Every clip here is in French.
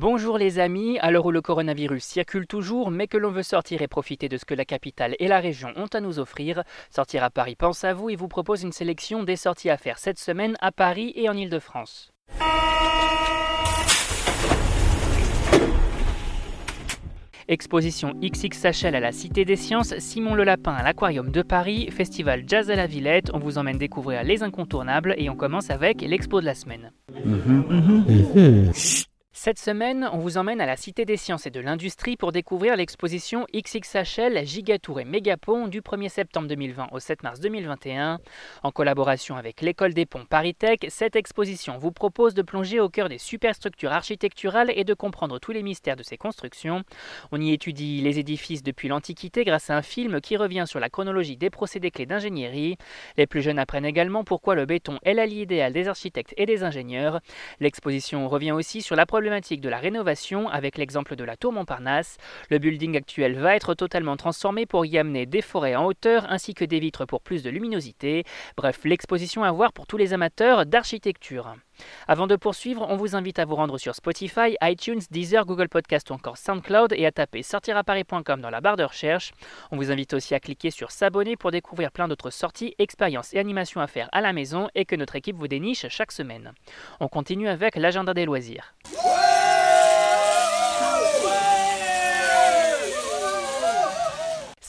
Bonjour les amis, à l'heure où le coronavirus circule toujours, mais que l'on veut sortir et profiter de ce que la capitale et la région ont à nous offrir, Sortir à Paris pense à vous et vous propose une sélection des sorties à faire cette semaine à Paris et en Ile-de-France. Exposition XXHL à la Cité des Sciences, Simon Le Lapin à l'Aquarium de Paris, Festival Jazz à la Villette, on vous emmène découvrir les incontournables et on commence avec l'expo de la semaine. Mhm. Mhm. Cette semaine, on vous emmène à la Cité des Sciences et de l'Industrie pour découvrir l'exposition XXHL Gigatour et Mégapont du 1er septembre 2020 au 7 mars 2021. En collaboration avec l'École des Ponts ParisTech, cette exposition vous propose de plonger au cœur des superstructures architecturales et de comprendre tous les mystères de ces constructions. On y étudie les édifices depuis l'Antiquité grâce à un film qui revient sur la chronologie des procédés clés d'ingénierie. Les plus jeunes apprennent également pourquoi le béton est l'allié idéal des architectes et des ingénieurs. L'exposition revient aussi sur la problématique de la rénovation avec l'exemple de la tour Montparnasse. Le building actuel va être totalement transformé pour y amener des forêts en hauteur ainsi que des vitres pour plus de luminosité. Bref, l'exposition à voir pour tous les amateurs d'architecture. Avant de poursuivre, on vous invite à vous rendre sur Spotify, iTunes, Deezer, Google Podcast ou encore SoundCloud et à taper sortiraparis.com dans la barre de recherche. On vous invite aussi à cliquer sur s'abonner pour découvrir plein d'autres sorties, expériences et animations à faire à la maison et que notre équipe vous déniche chaque semaine. On continue avec l'agenda des loisirs.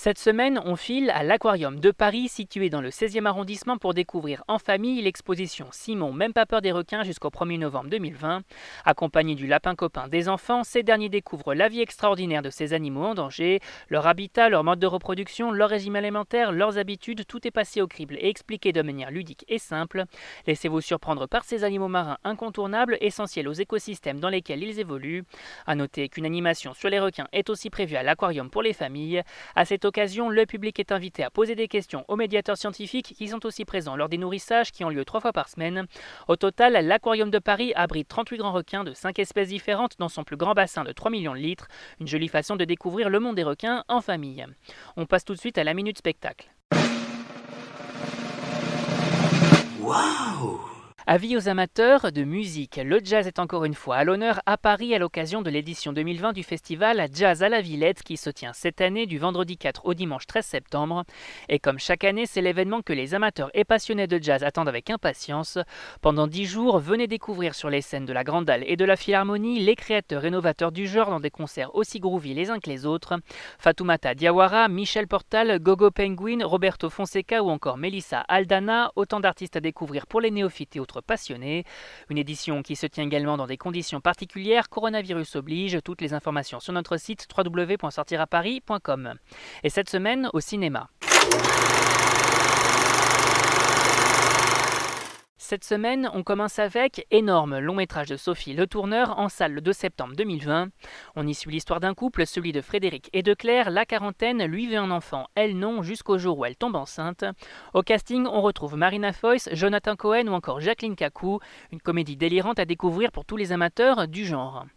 Cette semaine, on file à l'Aquarium de Paris, situé dans le 16e arrondissement, pour découvrir en famille l'exposition Simon, même pas peur des requins jusqu'au 1er novembre 2020. Accompagné du lapin copain des enfants, ces derniers découvrent la vie extraordinaire de ces animaux en danger, leur habitat, leur mode de reproduction, leur régime alimentaire, leurs habitudes, tout est passé au crible et expliqué de manière ludique et simple. Laissez-vous surprendre par ces animaux marins incontournables, essentiels aux écosystèmes dans lesquels ils évoluent. A noter qu'une animation sur les requins est aussi prévue à l'Aquarium pour les familles. À cette occasion, le public est invité à poser des questions aux médiateurs scientifiques qui sont aussi présents lors des nourrissages qui ont lieu trois fois par semaine. Au total, l'Aquarium de Paris abrite 38 grands requins de 5 espèces différentes dans son plus grand bassin de 3 millions de litres. Une jolie façon de découvrir le monde des requins en famille. On passe tout de suite à la minute spectacle. Waouh Avis aux amateurs de musique, le jazz est encore une fois à l'honneur à Paris à l'occasion de l'édition 2020 du festival Jazz à la Villette qui se tient cette année du vendredi 4 au dimanche 13 septembre. Et comme chaque année, c'est l'événement que les amateurs et passionnés de jazz attendent avec impatience. Pendant dix jours, venez découvrir sur les scènes de la Grande Halle et de la Philharmonie les créateurs rénovateurs du genre dans des concerts aussi groovy les uns que les autres. Fatoumata Diawara, Michel Portal, Gogo Penguin, Roberto Fonseca ou encore Melissa Aldana, autant d'artistes à découvrir pour les néophytes et autres passionnés. Une édition qui se tient également dans des conditions particulières, coronavirus oblige, toutes les informations sur notre site www.sortiraparis.com. Et cette semaine au cinéma. Cette semaine, on commence avec Énorme, long métrage de Sophie Le Tourneur en salle le 2 septembre 2020. On y suit l'histoire d'un couple, celui de Frédéric et de Claire. La quarantaine, lui veut un enfant, elle non, jusqu'au jour où elle tombe enceinte. Au casting, on retrouve Marina Foyce, Jonathan Cohen ou encore Jacqueline Kakou, une comédie délirante à découvrir pour tous les amateurs du genre.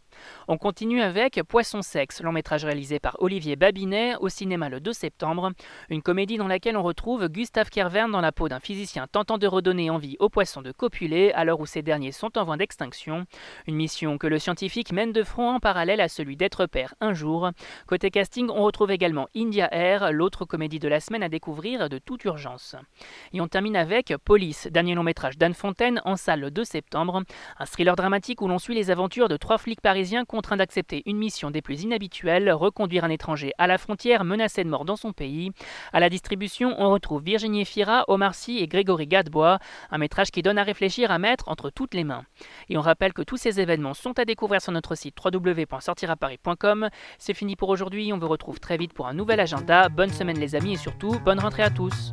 On continue avec Poisson sexe, long métrage réalisé par Olivier Babinet au cinéma le 2 septembre, une comédie dans laquelle on retrouve Gustave Kervern dans la peau d'un physicien tentant de redonner envie aux poissons de copuler à l'heure où ces derniers sont en voie d'extinction, une mission que le scientifique mène de front en parallèle à celui d'être père un jour. Côté casting, on retrouve également India Air, l'autre comédie de la semaine à découvrir de toute urgence. Et on termine avec Police, dernier long métrage d'Anne Fontaine en salle le 2 septembre, un thriller dramatique où l'on suit les aventures de trois flics parisiens contraint d'accepter une mission des plus inhabituelles, reconduire un étranger à la frontière menacé de mort dans son pays. À la distribution, on retrouve Virginie Fira, Omar Sy et Grégory Gadebois, un métrage qui donne à réfléchir à mettre entre toutes les mains. Et on rappelle que tous ces événements sont à découvrir sur notre site www.sortiraparis.com. C'est fini pour aujourd'hui, on vous retrouve très vite pour un nouvel agenda. Bonne semaine les amis et surtout bonne rentrée à tous.